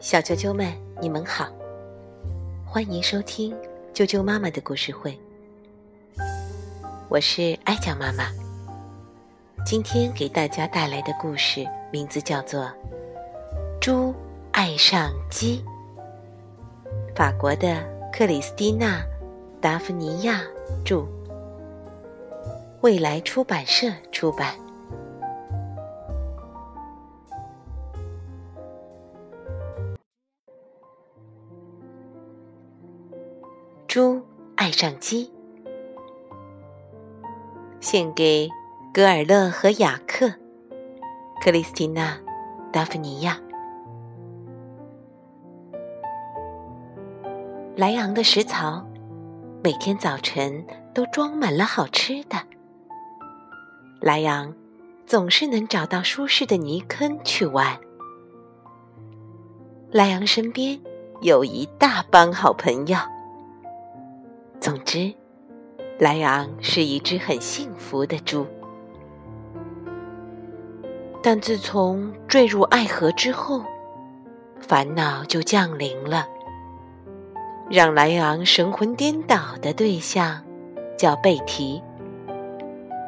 小啾啾们，你们好，欢迎收听啾啾妈妈的故事会。我是爱讲妈妈，今天给大家带来的故事名字叫做《猪爱上鸡》，法国的克里斯蒂娜·达芙尼亚著，未来出版社出版。上机，献给格尔勒和雅克·克里斯蒂娜·达芙尼亚。莱昂的食槽每天早晨都装满了好吃的。莱昂总是能找到舒适的泥坑去玩。莱昂身边有一大帮好朋友。总之，莱昂是一只很幸福的猪。但自从坠入爱河之后，烦恼就降临了。让莱昂神魂颠倒的对象叫贝提，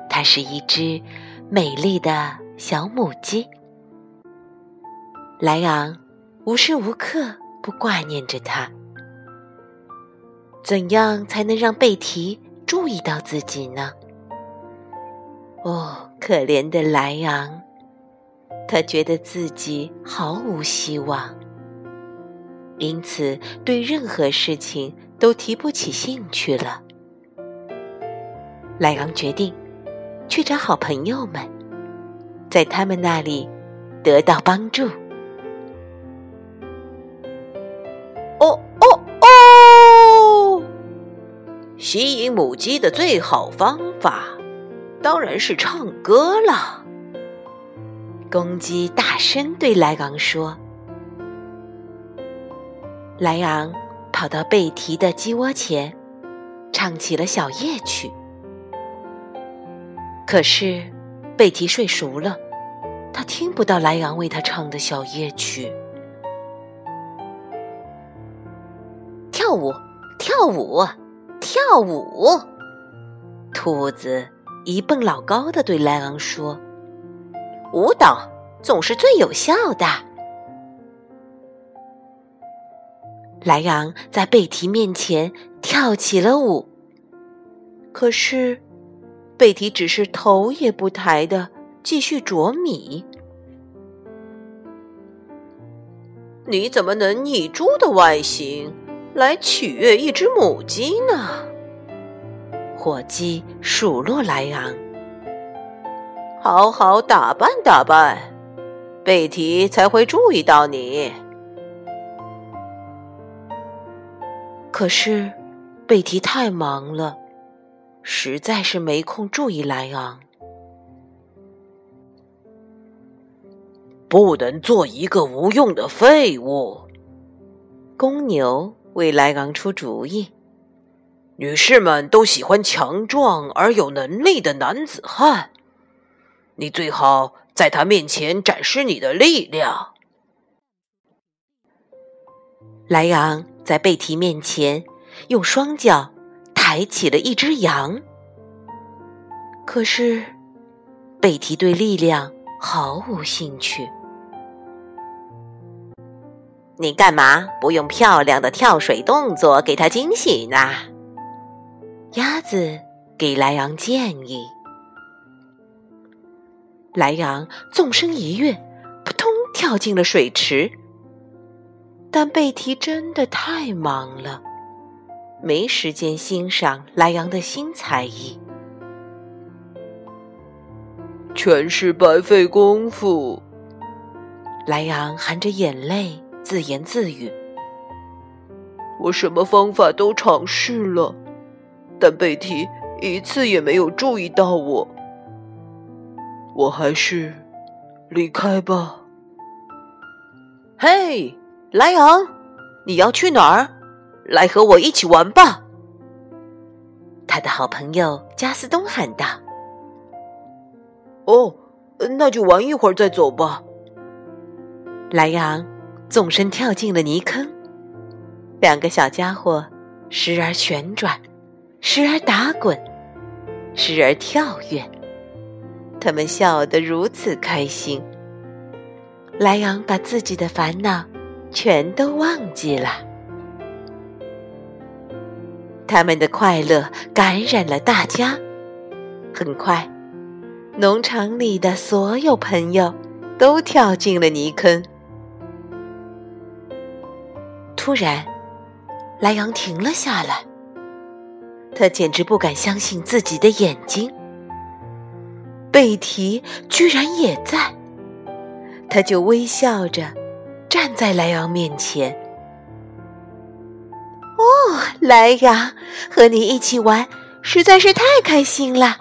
它是一只美丽的小母鸡。莱昂无时无刻不挂念着它。怎样才能让贝提注意到自己呢？哦，可怜的莱昂，他觉得自己毫无希望，因此对任何事情都提不起兴趣了。莱昂决定去找好朋友们，在他们那里得到帮助。吸引母鸡的最好方法，当然是唱歌了。公鸡大声对莱昂说：“莱昂跑到贝提的鸡窝前，唱起了小夜曲。可是贝提睡熟了，他听不到莱昂为他唱的小夜曲。跳舞，跳舞。”跳舞，兔子一蹦老高的对莱昂说：“舞蹈总是最有效的。”莱昂在贝提面前跳起了舞，可是贝提只是头也不抬的继续啄米。你怎么能拟猪的外形？来取悦一只母鸡呢？火鸡数落莱昂：“好好打扮打扮，贝提才会注意到你。”可是贝提太忙了，实在是没空注意莱昂。不能做一个无用的废物，公牛。为莱昂出主意，女士们都喜欢强壮而有能力的男子汉。你最好在他面前展示你的力量。莱昂在贝提面前用双脚抬起了一只羊，可是贝提对力量毫无兴趣。你干嘛不用漂亮的跳水动作给他惊喜呢？鸭子给莱昂建议。莱昂纵身一跃，扑通跳进了水池。但贝提真的太忙了，没时间欣赏莱昂的新才艺，全是白费功夫。莱昂含着眼泪。自言自语：“我什么方法都尝试了，但贝提一次也没有注意到我。我还是离开吧。”嘿，莱昂，你要去哪儿？来和我一起玩吧！他的好朋友加斯东喊道。“哦，那就玩一会儿再走吧。”莱昂纵身跳进了泥坑，两个小家伙时而旋转，时而打滚，时而跳跃，他们笑得如此开心。莱昂把自己的烦恼全都忘记了，他们的快乐感染了大家。很快，农场里的所有朋友都跳进了泥坑。突然，莱昂停了下来。他简直不敢相信自己的眼睛，贝提居然也在。他就微笑着站在莱昂面前。哦，莱昂，和你一起玩实在是太开心了，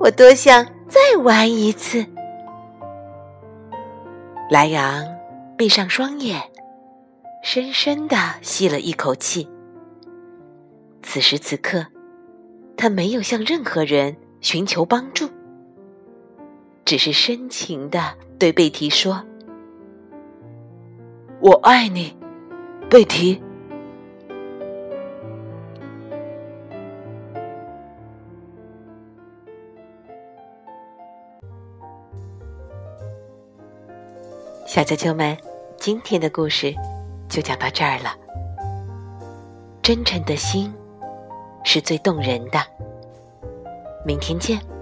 我多想再玩一次。莱昂闭上双眼。深深的吸了一口气。此时此刻，他没有向任何人寻求帮助，只是深情的对贝提说：“我爱你，贝提。”小啾啾们，今天的故事。就讲到这儿了。真诚的心是最动人的。明天见。